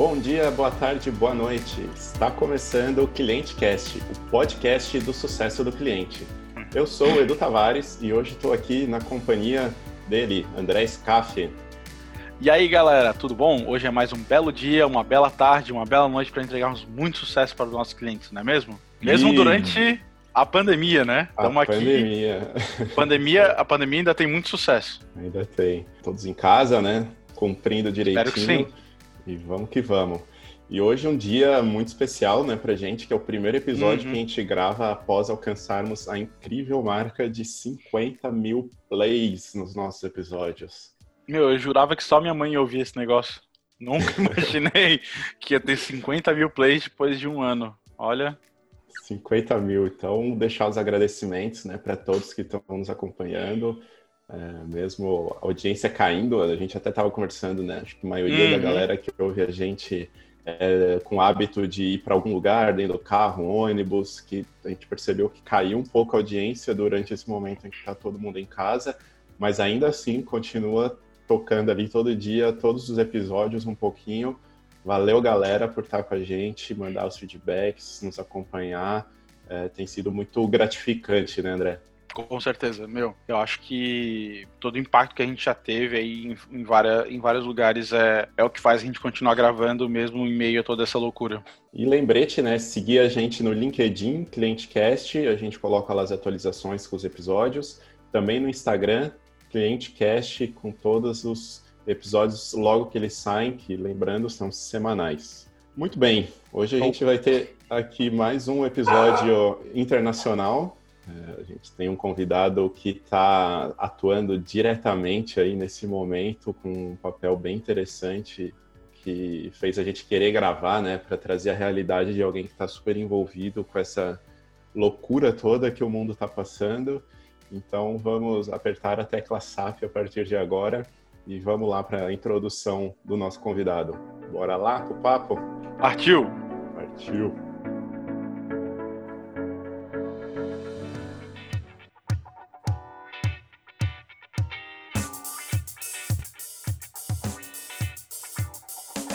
Bom dia, boa tarde, boa noite. Está começando o Cliente Cast, o podcast do sucesso do cliente. Eu sou o Edu Tavares e hoje estou aqui na companhia dele, André Scaff. E aí, galera, tudo bom? Hoje é mais um belo dia, uma bela tarde, uma bela noite para entregarmos muito sucesso para os nossos clientes, não é mesmo? Mesmo durante a pandemia, né? Estamos aqui. Pandemia. pandemia. A pandemia ainda tem muito sucesso. Ainda tem. Todos em casa, né? Cumprindo direitinho. Espero que sim. E vamos que vamos. E hoje é um dia muito especial, né, pra gente, que é o primeiro episódio uhum. que a gente grava após alcançarmos a incrível marca de 50 mil plays nos nossos episódios. Meu, eu jurava que só minha mãe ouvia esse negócio. Nunca imaginei que ia ter 50 mil plays depois de um ano. Olha. 50 mil. Então, deixar os agradecimentos né, para todos que estão nos acompanhando. É, mesmo a audiência caindo, a gente até estava conversando, né? Acho que a maioria uhum. da galera que ouve a gente é, com o hábito de ir para algum lugar, dentro do carro, um ônibus, que a gente percebeu que caiu um pouco a audiência durante esse momento em que está todo mundo em casa, mas ainda assim continua tocando ali todo dia, todos os episódios um pouquinho. Valeu, galera, por estar com a gente, mandar os feedbacks, nos acompanhar. É, tem sido muito gratificante, né, André? Com certeza, meu. Eu acho que todo o impacto que a gente já teve aí em, em, várias, em vários lugares é, é o que faz a gente continuar gravando mesmo em meio a toda essa loucura. E lembrete, né? Seguir a gente no LinkedIn, ClienteCast, a gente coloca lá as atualizações com os episódios. Também no Instagram, ClienteCast, com todos os episódios logo que eles saem, que lembrando, são semanais. Muito bem, hoje a gente vai ter aqui mais um episódio internacional é, a gente tem um convidado que está atuando diretamente aí nesse momento com um papel bem interessante que fez a gente querer gravar, né, para trazer a realidade de alguém que está super envolvido com essa loucura toda que o mundo está passando. Então vamos apertar a tecla SAP a partir de agora e vamos lá para a introdução do nosso convidado. Bora lá pro papo? Partiu! Partiu!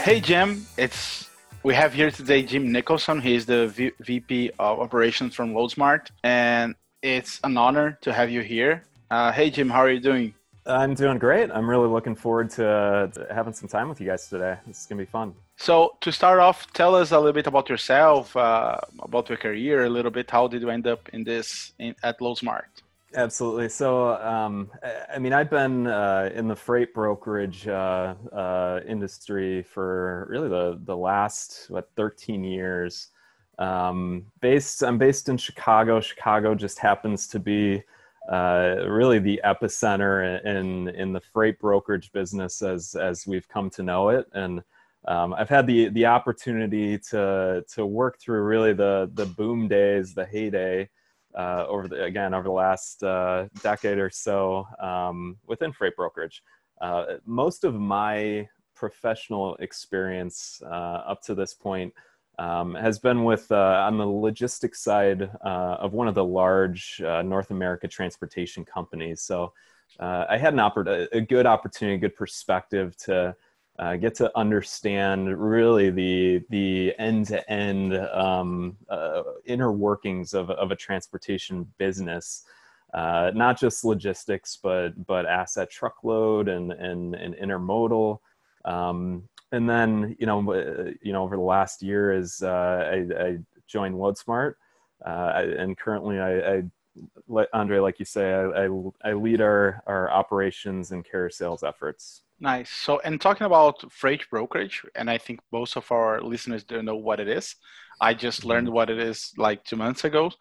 Hey Jim, it's we have here today Jim Nicholson. He's the v- VP of Operations from LoadSmart, and it's an honor to have you here. Uh, hey Jim, how are you doing? I'm doing great. I'm really looking forward to, uh, to, having some time with you guys today. This is gonna be fun. So to start off, tell us a little bit about yourself, uh, about your career, a little bit. How did you end up in this in, at LoadSmart? Absolutely. So, um, I mean, I've been uh, in the freight brokerage uh, uh, industry for really the the last what 13 years. Um, based, I'm based in Chicago. Chicago just happens to be uh, really the epicenter in in the freight brokerage business as as we've come to know it, and um, I've had the the opportunity to to work through really the the boom days, the heyday uh, over the again over the last uh, decade or so um, within freight brokerage. Uh, most of my professional experience uh, up to this point um, has been with uh, on the logistics side uh, of one of the large North America transportation companies. So I had an oppor- a good opportunity, a good perspective to uh, get to understand really the the end to end inner workings of, of a transportation business. Uh, not just logistics, but but asset truckload and and, and intermodal. Um, and then you know you know over the last year as uh, I, I, joined LoadSmart, uh, and currently I, I Andre, like you say, I, I, I lead our, our operations and carrier sales efforts. Nice. So, and talking about freight brokerage, and I think most of our listeners don't know what it is. I just mm-hmm. learned what it is like two months ago.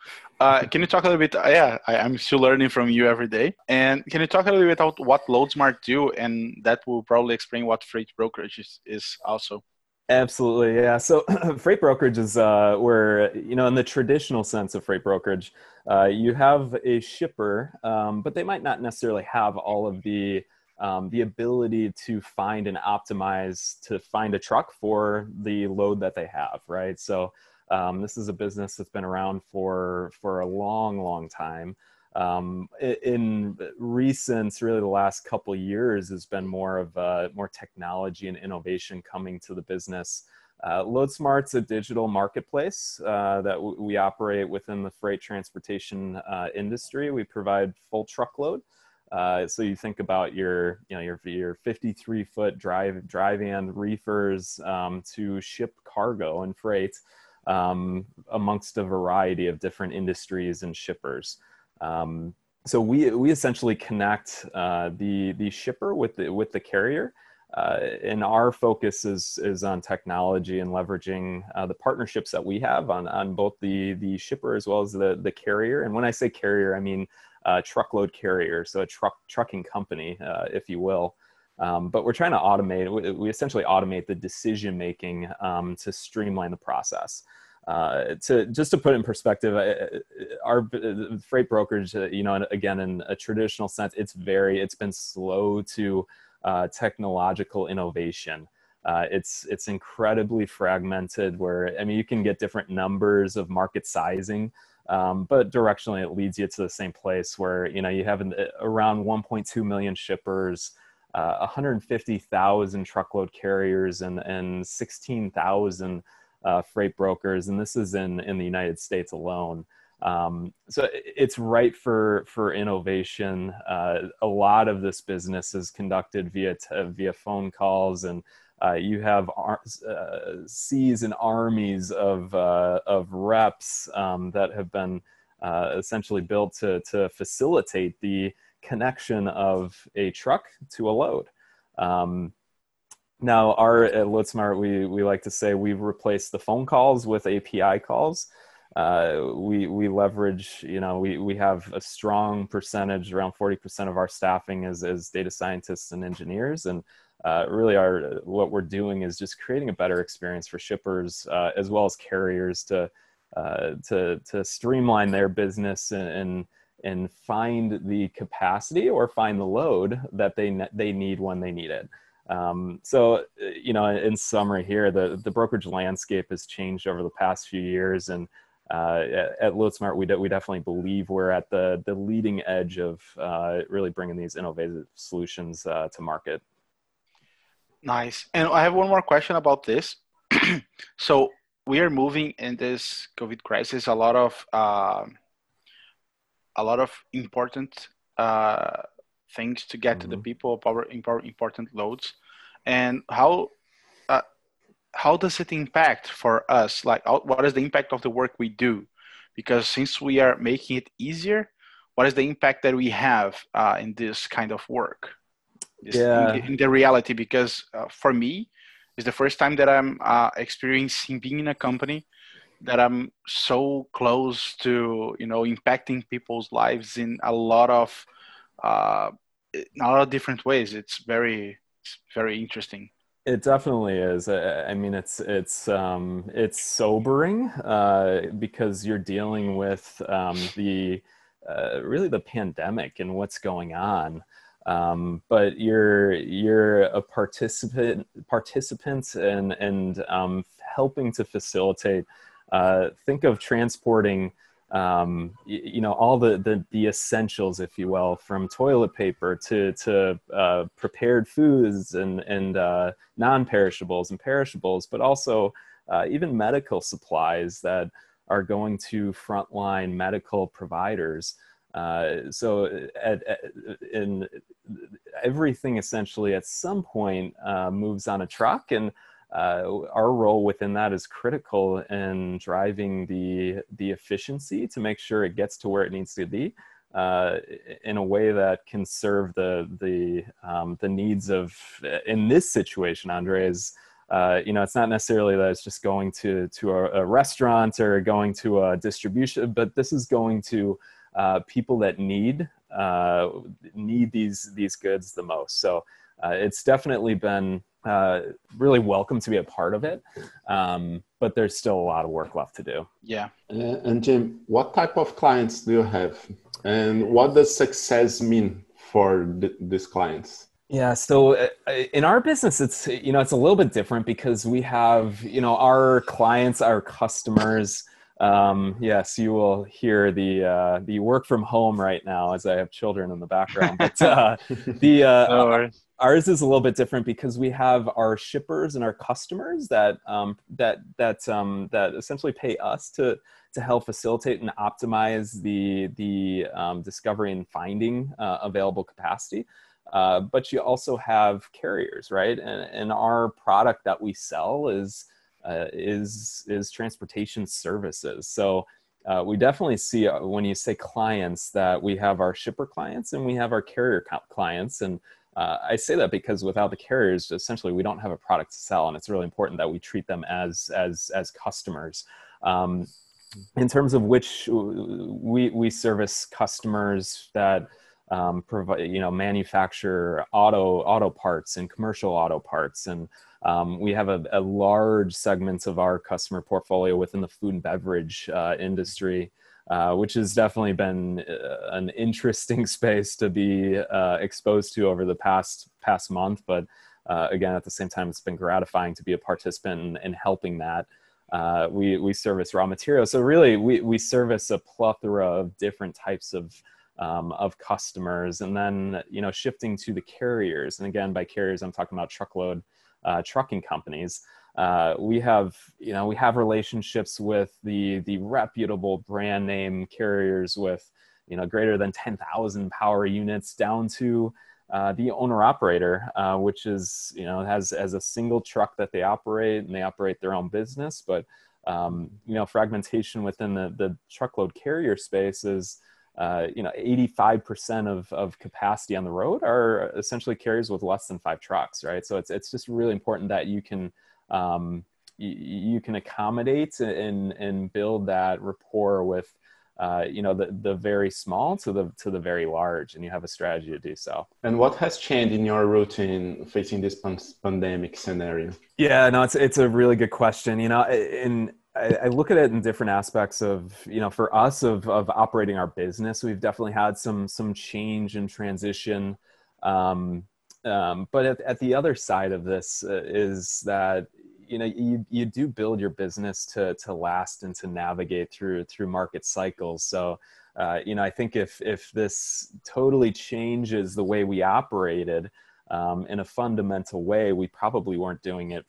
Uh, can you talk a little bit? Uh, yeah, I, am still learning from you every day. And can you talk a little bit about what LoadSmart do? And that will probably explain what freight brokerage is, is also. Absolutely, yeah. So freight brokerage is uh, where you know, in the traditional sense of freight brokerage, uh, you have a shipper, um, but they might not necessarily have all of the um, the ability to find and optimize to find a truck for the load that they have, right? So um, this is a business that's been around for for a long, long time. Um, in recent, really the last couple years, has been more of uh, more technology and innovation coming to the business. Uh, LoadSmart's a digital marketplace uh, that w- we operate within the freight transportation uh, industry. We provide full truckload. Uh, so you think about your, you know, your your 53 foot drive drive and reefers um, to ship cargo and freight um, amongst a variety of different industries and shippers. Um, so we we essentially connect uh, the the shipper with the with the carrier uh, and our focus is is on technology and leveraging uh, the partnerships that we have on on both the the shipper as well as the the carrier. And when I say carrier, I mean uh, truckload carrier, so a truck trucking company, uh, if you will. Um, but we're trying to automate. We, we essentially automate the decision making um, to streamline the process. Uh, to just to put in perspective, uh, our freight brokerage, you know, again, in a traditional sense, it's very, it's been slow to uh, technological innovation. Uh, it's it's incredibly fragmented. Where I mean, you can get different numbers of market sizing, um, but directionally it leads you to the same place. Where you know you have an, around 1.2 million shippers, uh, 150,000 truckload carriers, and and 16,000 uh, freight brokers, and this is in in the United States alone. Um, so it's right for for innovation. Uh, a lot of this business is conducted via t- via phone calls, and uh, you have ar- uh, seas and armies of uh, of reps um, that have been uh, essentially built to to facilitate the connection of a truck to a load. Um, now, our at LoadSmart, we we like to say we've replaced the phone calls with API calls uh, we we leverage you know we we have a strong percentage around 40% of our staffing is as data scientists and engineers and uh, really our what we're doing is just creating a better experience for shippers uh, as well as carriers to uh, to to streamline their business and, and and find the capacity or find the load that they they need when they need it. Um, so, you know, in summary here, the, the brokerage landscape has changed over the past few years and uh, at, LoadSmart, we, we definitely believe we're at the, the leading edge of uh, really bringing these innovative solutions uh, to market. Nice. And I have one more question about this. so we are moving in this COVID crisis. A lot of uh, a lot of important uh, things to get mm-hmm. to the mm-hmm. people, power, important loads, and how how does it impact for us? Like, what is the impact of the work we do? Because since we are making it easier, what is the impact that we have uh, in this kind of work? This, yeah. In, in, the reality, because uh, for me, it's the first time that I'm uh, experiencing being in a company that I'm so close to, you know, impacting people's lives in a lot of, uh, in a lot of different ways. It's very, it's very interesting. It definitely is. I mean, it's it's um, it's sobering uh, because you're dealing with um, the uh, really the pandemic and what's going on. Um, but you're you're a participant participant and and um, helping to facilitate. Uh, think of transporting um, you, you, know all the, the, the essentials if you will from toilet paper to to uh, prepared foods and and uh, non-perishables and perishables but also uh, even medical supplies that are going to frontline medical providers. Uh, so at, at, in everything essentially at some point uh, moves on a truck. And uh, our role within that is critical in driving the the efficiency to make sure it gets to where it needs to be uh, in a way that can serve the the um, the needs of in this situation Andres. uh, you know it's not necessarily that it's just going to to a, a restaurant or going to a distribution but this is going to uh, people that need uh, need these these goods the most so uh, it's definitely been uh, really welcome to be a part of it. Um, but there's still a lot of work left to do. Yeah. Uh, and Jim, what type of clients do you have? And what does success mean for th- these clients? Yeah, so uh, in our business, it's you know it's a little bit different because we have you know our clients, our customers, Um, yes, you will hear the uh, the work from home right now as I have children in the background. But uh, the uh, no ours is a little bit different because we have our shippers and our customers that um, that that um, that essentially pay us to to help facilitate and optimize the the um, discovery and finding uh, available capacity. Uh, but you also have carriers, right? And, and our product that we sell is uh, is is transportation services. So uh, we definitely see uh, when you say clients that we have our shipper clients and we have our carrier clients. And uh, I say that because without the carriers, essentially we don't have a product to sell, and it's really important that we treat them as as as customers. Um, in terms of which we we service customers that um, provide you know manufacture auto auto parts and commercial auto parts and um, we have a, a, large segments of our customer portfolio within the food and beverage uh, industry uh, which has definitely been uh, an interesting space to be uh, exposed to over the past past month but uh, again at the same time it's been gratifying to be a participant in, in helping that uh, we, we service raw materials. So really, we, we service a plethora of different types of um, of customers, and then you know shifting to the carriers. And again, by carriers, I'm talking about truckload trucking companies. Uh, we have you know we have relationships with the the reputable brand name carriers with you know greater than 10,000 power units down to uh, the owner operator, uh, which is you know has as a single truck that they operate and they operate their own business, but um, you know fragmentation within the the truckload carrier space is. Uh, you know, 85% of, of capacity on the road are essentially carriers with less than five trucks, right? So it's, it's just really important that you can, um, you, you can accommodate and, and build that rapport with uh, you know the, the very small to the to the very large and you have a strategy to do so. And what has changed in your routine facing this pandemic scenario? Yeah no it's it's a really good question. You know in I, I look at it in different aspects of you know for us of of operating our business we've definitely had some some change and transition um, um, but at, at, the other side of this uh, is that you know you, you do build your business to to last and to navigate through through market cycles. So uh, you know i think if if this totally changes the way we operated um, in a fundamental way we probably weren't doing it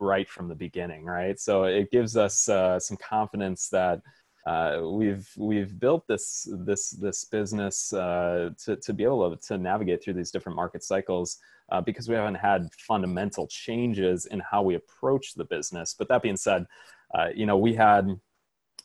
right from the beginning right? So it gives us uh, some confidence that uh, we've we've built this this this business uh, to to be able to, navigate through these different market cycles uh, because we haven't had fundamental changes in how we approach the business. But that being said, uh, you know, we had, and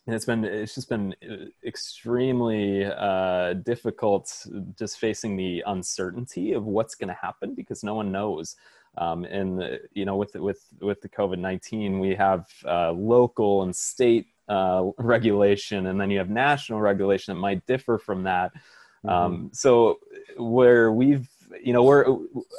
it's been, it's just been uh, extremely uh, difficult just facing the uncertainty of what's going to happen because no one knows. Um, and you know, with with with the COVID nineteen, we have local and state uh, regulation, and then you have national regulation that might differ from that. Mm-hmm. Um, so where we've you know, we're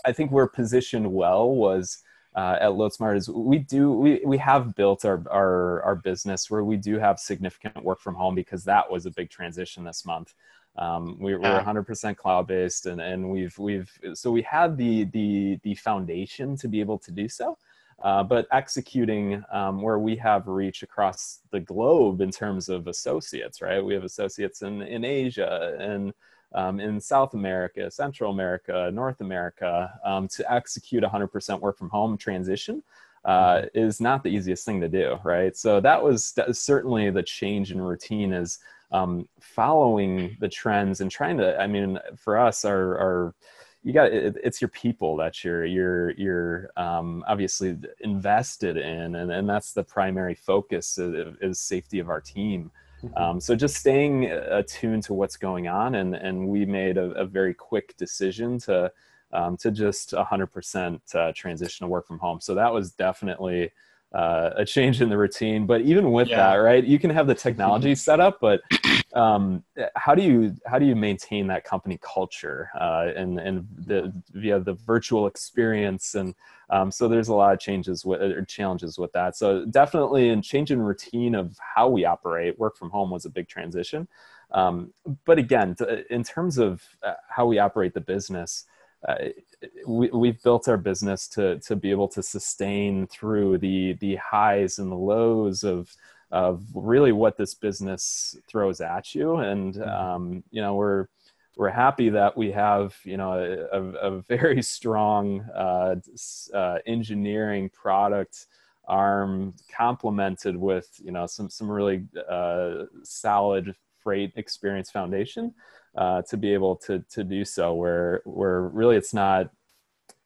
I think we're positioned well was uh, at LoadSmart is we do we we have built our our our business where we do have significant work from home because that was a big transition this month. Um, we, we're 100% cloud based and, and we've we've so we have the the the foundation to be able to do so. Uh, but executing um, where we have reach across the globe in terms of associates, right? We have associates in, in Asia and um, in South America, Central America, North America, um, to execute 100% work from home transition uh, mm-hmm. is not the easiest thing to do, right? So that was, that was certainly the change in routine is um, following the trends and trying to. I mean, for us, our, our you got it, it's your people that you're you're you're um, obviously invested in, and, and that's the primary focus is, is safety of our team. Um, so just staying attuned to what's going on, and and we made a, a very quick decision to um, to just 100% uh, transition to work from home. So that was definitely uh, a change in the routine. But even with yeah. that, right, you can have the technology set up, but um, how do you how do you maintain that company culture uh, and and the via the virtual experience and um, so there's a lot of changes with or challenges with that. So definitely and change in changing routine of how we operate, work from home was a big transition. Um, but again, in terms of uh, how we operate the business, uh, we, we've built our business to to be able to sustain through the the highs and the lows of of really what this business throws at you. And mm-hmm. um, you know, we're we're happy that we have you know a, a very strong uh, uh, engineering product arm complemented with you know some some really uh, solid freight experience foundation uh, to be able to to do so where where really it's not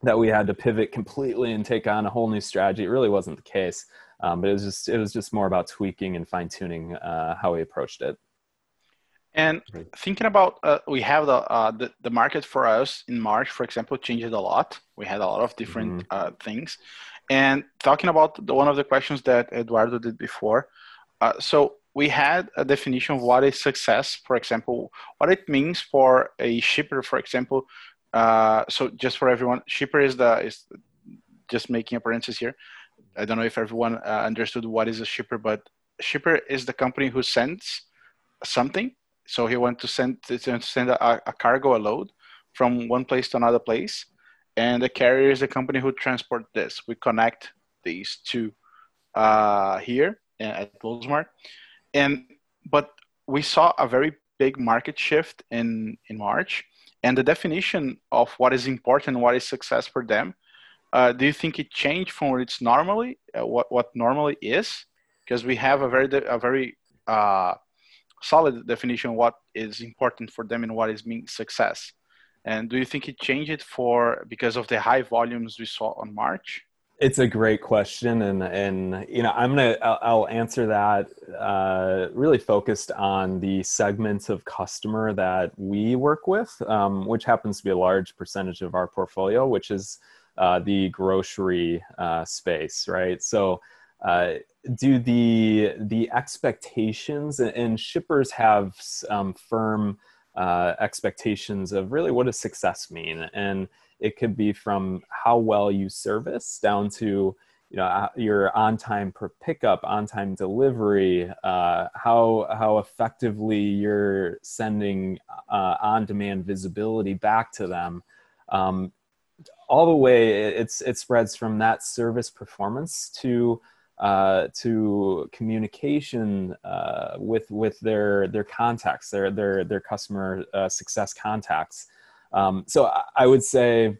that we had to pivot completely and take on a whole new strategy it really wasn't the case um, but it was just it was just more about tweaking and fine tuning uh, how we approached it and thinking about, uh, we have the, uh, the, the market for us in March, for example, changed a lot. We had a lot of different mm-hmm. uh, things, and talking about the, one of the questions that Eduardo did before. Uh, so we had a definition of what is success. For example, what it means for a shipper, for example. Uh, so just for everyone, shipper is the is just making a parenthesis here. I don't know if everyone uh, understood what is a shipper, but shipper is the company who sends something so he went to send to send a, a, cargo, a load, from one place to another place, and the carrier is the company who transport this. We connect these two uh, here at LoadSmart, and but we saw a very big market shift in in March, and the definition of what is important, what is success for them. Uh, do you think it changed from what it's normally, uh, what what normally is? Because we have a very a very uh, solid definition what is important for them and what is mean success. And do you think it changed for because of the high volumes we saw on March? It's a great question, and and you know I'm gonna I'll, I'll answer that uh, really focused on the segments of customer that we work with, um, which happens to be a large percentage of our portfolio, which is uh, the grocery uh, space, right? So uh, do the the expectations and shippers have um, firm uh, expectations of really what does success mean and it could be from how well you service down to you know uh, your on time per pickup on time delivery uh, how how effectively you're sending uh, on demand visibility back to them um, all the way it's it spreads from that service performance to uh, to communication uh, with with their their contacts, their their their customer uh, success contacts. Um, so I would say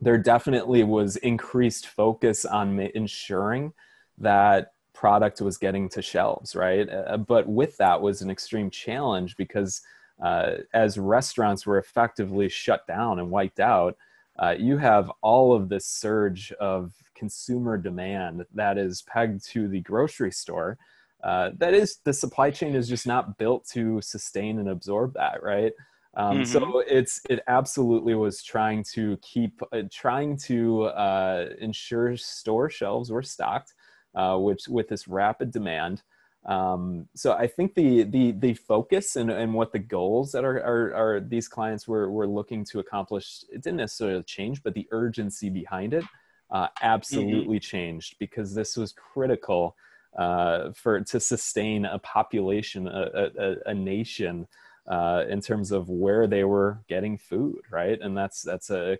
there definitely was increased focus on ensuring that product was getting to shelves, right? Uh, but with that was an extreme challenge because uh, as restaurants were effectively shut down and wiped out, uh, you have all of this surge of consumer demand that is pegged to the grocery store. Uh, that is, the supply chain is just not built to sustain and absorb that, right? Um, mm-hmm. So it's it absolutely was trying to keep uh, trying to uh, ensure store shelves were stocked, uh, which with this rapid demand. Um, so I think the the the focus and, and what the goals that are, are, are these clients were were looking to accomplish it didn't necessarily change, but the urgency behind it uh, absolutely mm-hmm. changed because this was critical uh, for to sustain a population, a, a, a nation. Uh, in terms of where they were getting food, right? And that's that's a,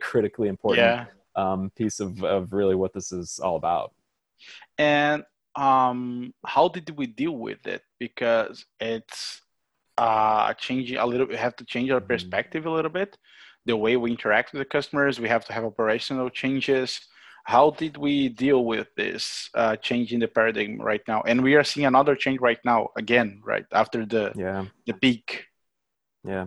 critically important yeah. um, piece of, of really what this is all about. And um, how did we deal with it? Because it's uh, changing a little. We have to change our mm-hmm. perspective a little bit. The way we interact with the customers, we have to have operational changes. How did we deal with this uh, change in the paradigm right now? And we are seeing another change right now again, right after the yeah the peak. Yeah,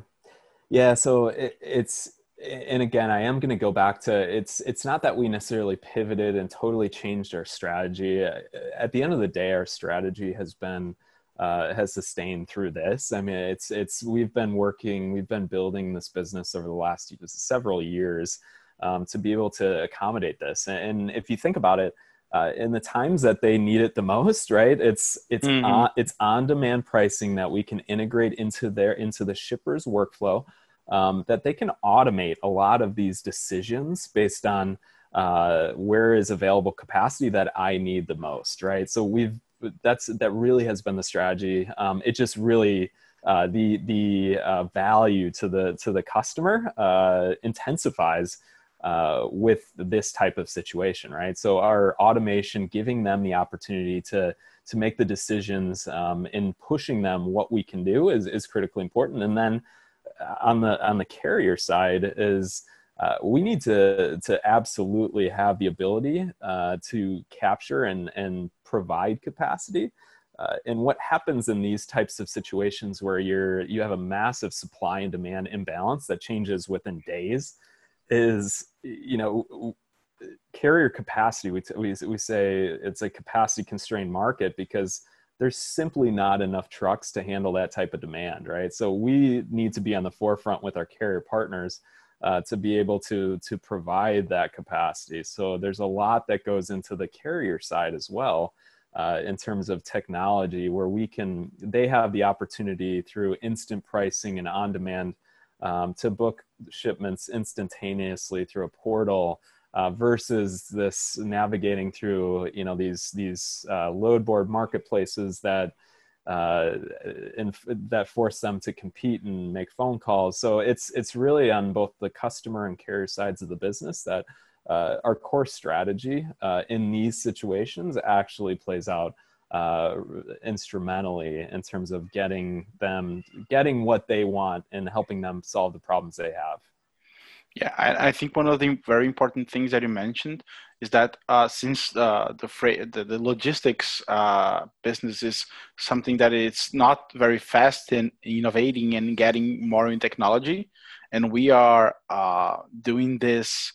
yeah. So it, it's and again i am going to go back to it's it's not that we necessarily pivoted and totally changed our strategy at the end of the day our strategy has been uh, has sustained through this i mean it's it's we've been working we've been building this business over the last several years um, to be able to accommodate this and if you think about it uh, in the times that they need it the most right it's it's mm-hmm. on, it's on demand pricing that we can integrate into their into the shipper's workflow um, that they can automate a lot of these decisions based on uh, where is available capacity that I need the most, right? So we've that's that really has been the strategy. Um, it just really uh, the the uh, value to the to the customer uh, intensifies uh, with this type of situation, right? So our automation giving them the opportunity to to make the decisions um, in pushing them what we can do is, is critically important and then uh, on the on the carrier side is uh, we need to to absolutely have the ability uh, to capture and and provide capacity uh, and what happens in these types of situations where you're you have a massive supply and demand imbalance that changes within days is you know carrier capacity we, we, we say it's a capacity constrained market because there's simply not enough trucks to handle that type of demand right? So we need to be on the forefront with our carrier partners uh, to be able to to provide that capacity. So there's a lot that goes into the carrier side as well uh, in terms of technology where we can they have the opportunity through instant pricing and on demand um, to book shipments instantaneously through a portal uh, versus this navigating through you know these these uh, load board marketplaces that uh, in, that force them to compete and make phone calls. So it's it's really on both the customer and carrier sides of the business that uh, our core strategy uh, in these situations actually plays out uh, instrumentally in terms of getting them getting what they want and helping them solve the problems they have. Yeah, I, I think one of the very important things that you mentioned is that uh, since uh, the, freight, the, the logistics uh, business is something that it's not very fast in innovating and getting more in technology, and we are uh, doing this,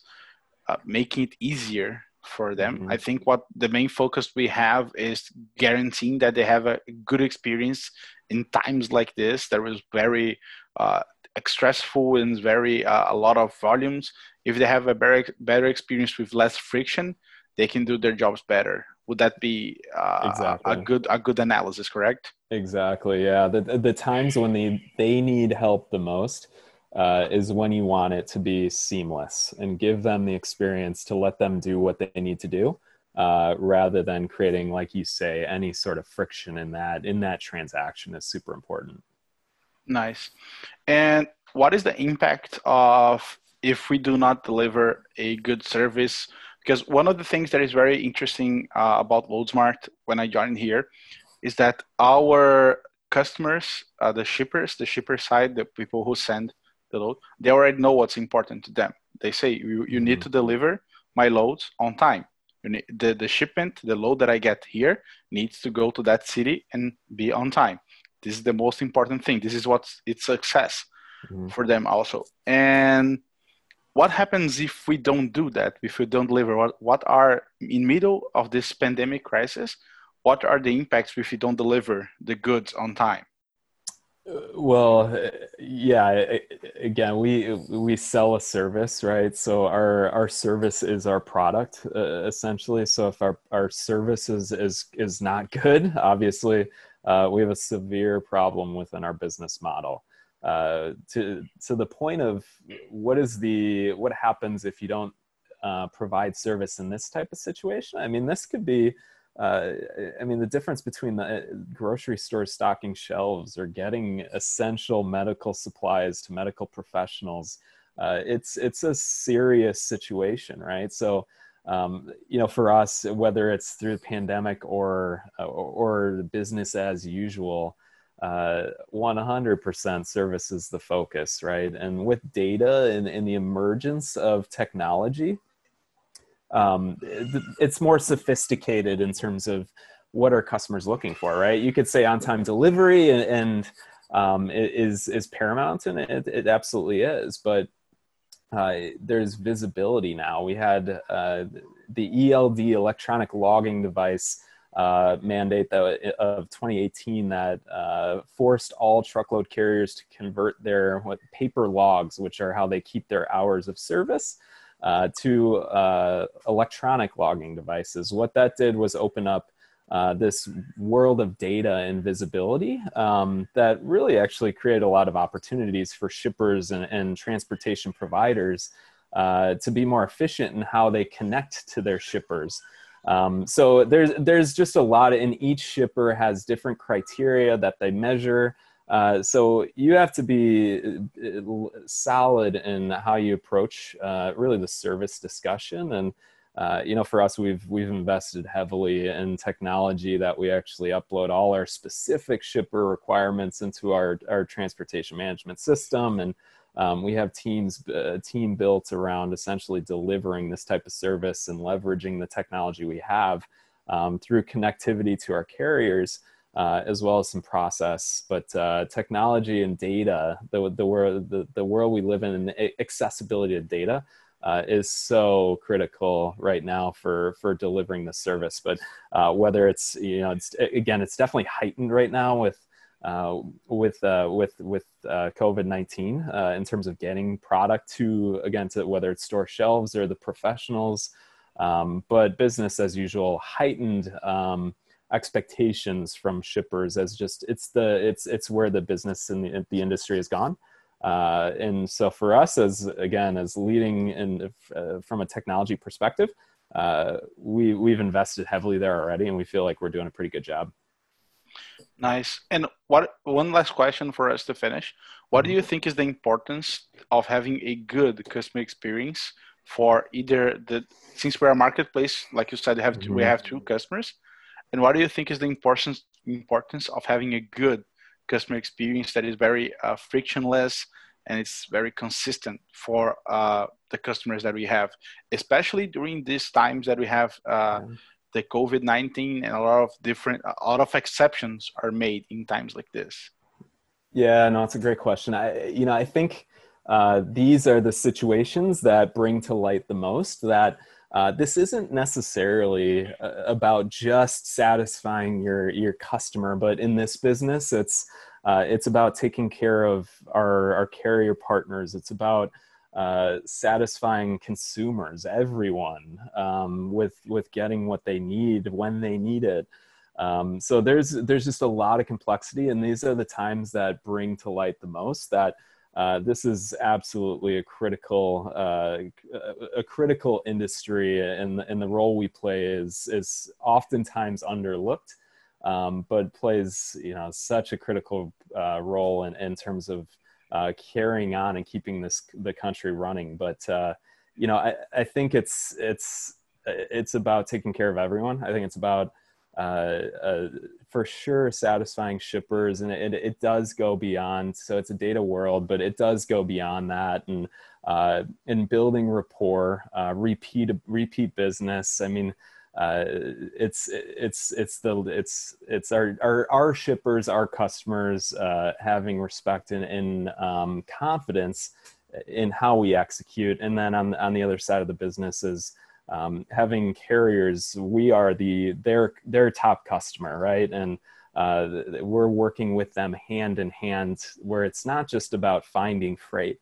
uh, making it easier for them. Mm-hmm. I think what the main focus we have is guaranteeing that they have a good experience in times like this. There was very uh, stressful and very uh, a lot of volumes. If they have a better better experience with less friction, they can do their jobs better. Would that be uh, exactly. a good a good analysis? Correct. Exactly. Yeah. The the times when they they need help the most uh, is when you want it to be seamless and give them the experience to let them do what they need to do uh, rather than creating like you say any sort of friction in that in that transaction is super important. Nice. And what is the impact of if we do not deliver a good service? Because one of the things that is very interesting uh, about loadsmart when i joined here is that our customers uh, the shippers the shipper side the people who send the load, they already know what's important to them. They say you, you need to mm-hmm. deliver my loads on time. You need, the, the shipment, the load that I get here needs to go to that city and be on time. This is the most important thing. This is what it's success mm-hmm. for them also. And what happens if we don't do that? If we don't deliver? What, what are in middle of this pandemic crisis? What are the impacts if we don't deliver the goods on time? well yeah again we we sell a service right? So our our service is our product uh, essentially. So if our our service is is is not good obviously uh, we have a severe problem within our business model. Uh, to to the point of what is the what happens if you don't uh, provide service in this type of situation? I mean this could be uh, I mean, the difference between the uh, grocery store stocking shelves or getting essential medical supplies to medical professionals, uh, it's it's a serious situation, right? So, um, you know, for us, whether it's through the pandemic or uh, or business as usual, uh, 100% service is the focus, right? And with data and, and the emergence of technology, um, it's more sophisticated in terms of what are customers looking for, right? You could say on-time delivery and, and um, is is paramount, and it, it absolutely is. But uh, there's visibility now. We had uh, the ELD electronic logging device uh, mandate that, of 2018 that uh, forced all truckload carriers to convert their what, paper logs, which are how they keep their hours of service, uh, to uh, electronic logging devices. What that did was open up uh, this world of data and visibility um, that really actually created a lot of opportunities for shippers and, and transportation providers uh, to be more efficient in how they connect to their shippers. Um, so there's there's just a lot, and each shipper has different criteria that they measure. Uh, so you have to be uh, solid in how you approach uh, really the service discussion and uh, you know, for us, we've we've invested heavily in technology that we actually upload all our specific shipper requirements into our our transportation management system, and um, we have teams uh, team built around essentially delivering this type of service and leveraging the technology we have um, through connectivity to our carriers. Uh, as well as some process. But uh, technology and data, the, the, world, the, the world we live in, and accessibility to data uh, is so critical right now for for delivering the service. But uh, whether it's you know it's again it's definitely heightened right now with. Uh, with uh, with with uh, COVID nineteen, uh, in terms of getting product to again to whether it's store shelves or the professionals, um, but business as usual heightened um, expectations from shippers as just it's the it's it's where the business and the, the industry has gone uh, and so for us, as again, as leading in uh, from a technology perspective, uh, we we've invested heavily there already, and we feel like we're doing a pretty good job. Nice. And what one last question for us to finish? What do you think is the importance of having a good customer experience for either the since we're a marketplace, like you said, have two, mm-hmm. we have two customers, and what do you think is the importance importance of having a good customer experience that is very uh, frictionless and it's very consistent for uh, the customers that we have, especially during these times that we have uh, the COVID nineteen and a lot of different, a lot of exceptions are made in times like this. Yeah, no, it's a great question. I, you know, I think uh, these are the situations that bring to light the most that uh, this isn't necessarily uh, about just satisfying your your customer, but in this business, it's uh, it's about taking care of our our carrier partners. It's about uh, satisfying consumers, everyone, um, with with getting what they need when they need it. Um, so there's there's just a lot of complexity, and these are the times that bring to light the most that uh, this is absolutely a critical uh, a critical industry, and and the role we play is is oftentimes underlooked, um, but plays you know such a critical uh, role in, in terms of uh, carrying on and keeping this the country running. But uh, you know, I, I think it's it's it's about taking care of everyone. I think it's about for sure satisfying shippers and it, it, does go beyond so it's a data world but it does go beyond that and uh, in building rapport uh, repeat repeat business. I mean uh, it's it's it's the it's it's our our, our shippers our customers uh, having respect and, and um, confidence in how we execute. And then on, on the other side of the business is um, having carriers, we are the their their top customer, right? And uh, we're working with them hand in hand, where it's not just about finding freight,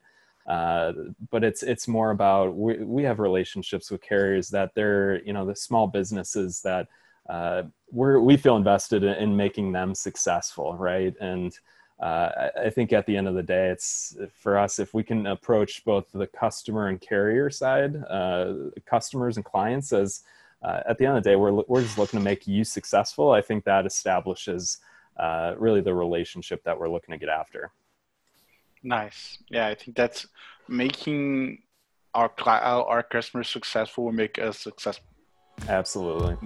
uh, but it's it's more about we, we have relationships with carriers that they're you know the small businesses that uh, we're we feel invested in, in making them successful, right? And uh, I think at the end of the day, it's for us if we can approach both the customer and carrier side, uh, customers and clients as uh, at the end of the day, we're we're just looking to make you successful. I think that establishes uh, really the relationship that we're looking to get after. Nice. Yeah, I think that's making our our customers successful will make us successful. Absolutely.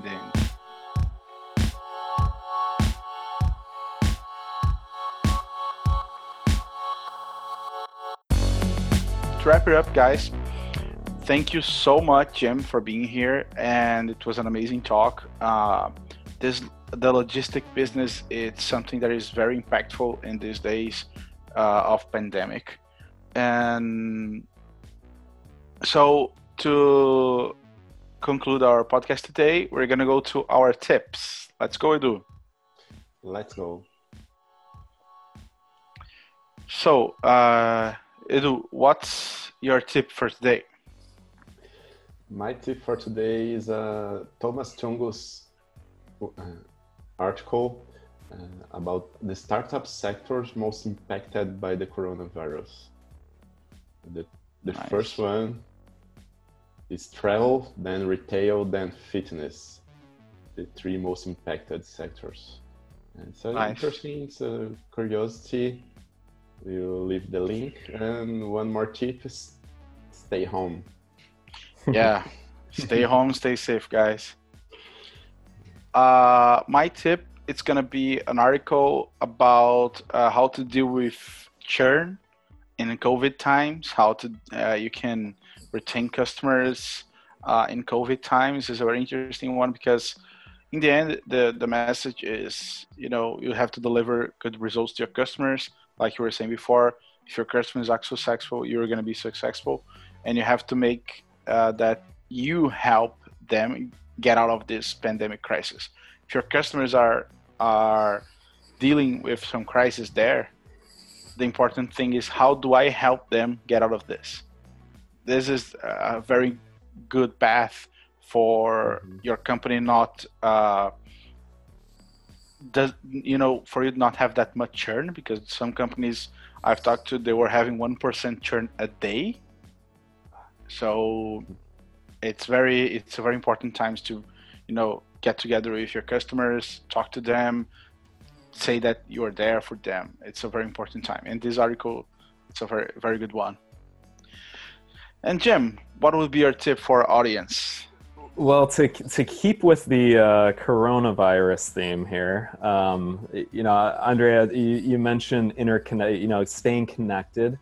Wrap it up, guys, thank you so much, Jim, for being here, and it was an amazing talk. Uh, this the logistic business it's something that is very impactful in these days uh, of pandemic, and so to conclude our podcast today, we're gonna go to our tips. Let's go, Edu. Let's go. So. Uh, Edu, what's your tip for today? My tip for today is uh, Tomasz Tunguz's uh, article uh, about the startup sectors most impacted by the coronavirus. The, the nice. first one is travel, then retail, then fitness. The three most impacted sectors. And so nice. interesting, it's a curiosity We'll leave the link. And one more tip stay home. yeah, stay home, stay safe, guys. Uh, my tip it's gonna be an article about uh, how to deal with churn in COVID times. How to uh, you can retain customers uh, in COVID times is a very interesting one because in the end the the message is you know you have to deliver good results to your customers like you were saying before if your customers are successful you're going to be successful. And you have to make uh, that you help them get out of this pandemic crisis. If your customers are are dealing with some crisis there the important thing is how do i help them get out of this? This is a very good path for mm-hmm. your company not uh, does you know for you not have that much churn because some companies I've talked to they were having one percent churn a day. So it's very it's a very important times to you know get together with your customers, talk to them, say that you are there for them. It's a very important time. And this article it's a very very good one. And Jim, what would be your tip for our audience? Well, to to keep with the uh, coronavirus theme here, um, you know, Andrea, you, you mentioned interconnect, you know, staying connected.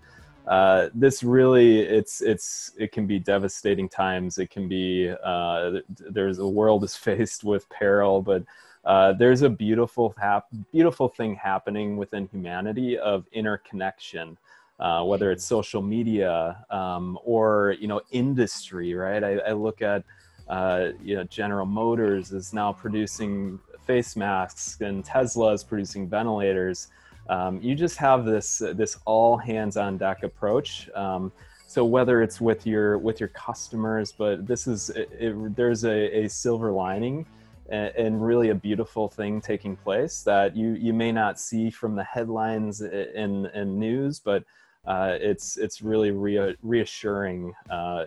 Uh, this really, it's it's it can be devastating times. It can be uh, there's a world is faced with peril, but uh, there's a beautiful hap- beautiful thing happening within humanity of interconnection. Uh, whether it's social media um, or you know industry, right? I, I look at uh, you know, General Motors is now producing face masks, and Tesla is producing ventilators. Um, you just have this this all hands on deck approach. Um, so whether it's with your with your customers, but this is it, it, there's a, a, silver lining and, and, really a beautiful thing taking place that you you may not see from the headlines in in news, but uh, it's it's really rea- reassuring uh,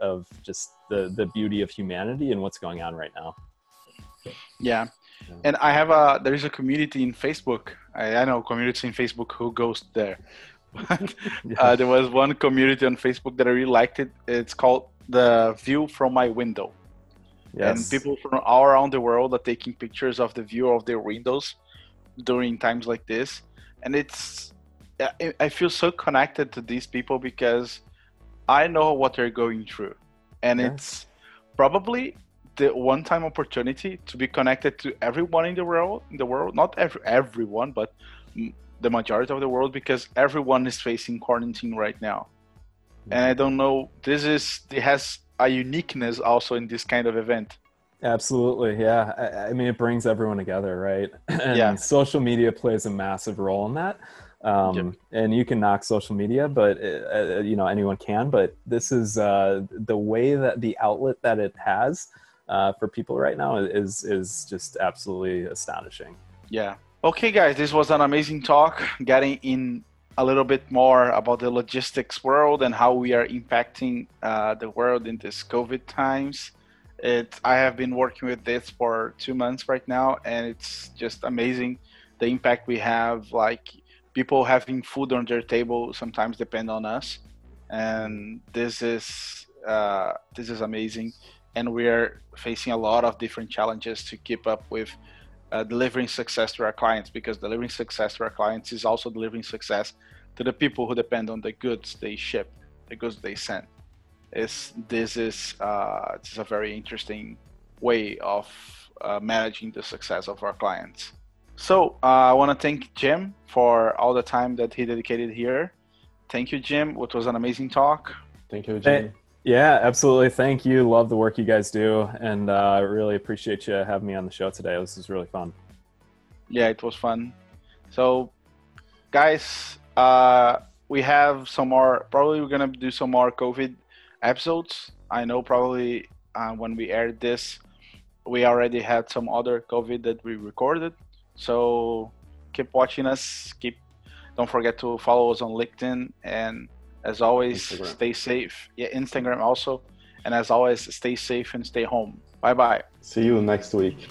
of just the the beauty of humanity and what's going on right now. Yeah, and I have a there is a community in Facebook. I, I know community in Facebook who goes there. But uh, there was one community on Facebook that I really liked it. It's called the View from My Window. Yes. And people from all around the world are taking pictures of the view of their windows during times like this. And it's I feel so connected to these people because I know what they're going through, and yes. it's probably the one-time opportunity to be connected to everyone in the world. In the world, not every everyone, but the majority of the world, because everyone is facing quarantine right now. Mm-hmm. And I don't know. This is it has a uniqueness also in this kind of event. Absolutely, yeah. I, I mean, it brings everyone together, right? And yeah. social media plays a massive role in that um, yep. and you can knock social media but uh, uh, you know anyone can but this is uh, the way that the outlet that it has uh, for people right now is is just absolutely astonishing. Yeah. Okay guys this was an amazing talk getting in a little bit more about the logistics world and how we are impacting uh, the world in this covid times. It i have been working with this for two months right now and it's just amazing the impact we have like people having food on their table sometimes depend on us. And this is uh, this is amazing. And we are facing a lot of different challenges to keep up with uh, delivering success to our clients because delivering success to our clients is also delivering success to the people who depend on the goods they ship the goods they send. Is this is uh, this is a very interesting way of uh, managing the success of our clients so uh, I want to thank Jim for all the time that he dedicated here. Thank you, Jim. It was an amazing talk. Thank you, Jim. Yeah, absolutely. Thank you. Love the work you guys do, and I uh, really appreciate you having me on the show today. This is really fun. Yeah, it was fun. So, guys, uh, we have some more. Probably we're gonna do some more COVID episodes. I know probably uh, when we aired this, we already had some other COVID that we recorded. So keep watching us. Keep don't forget to follow us on LinkedIn and as always Instagram. stay safe. Yeah, Instagram also. And as always, stay safe and stay home. Bye bye. See you next week.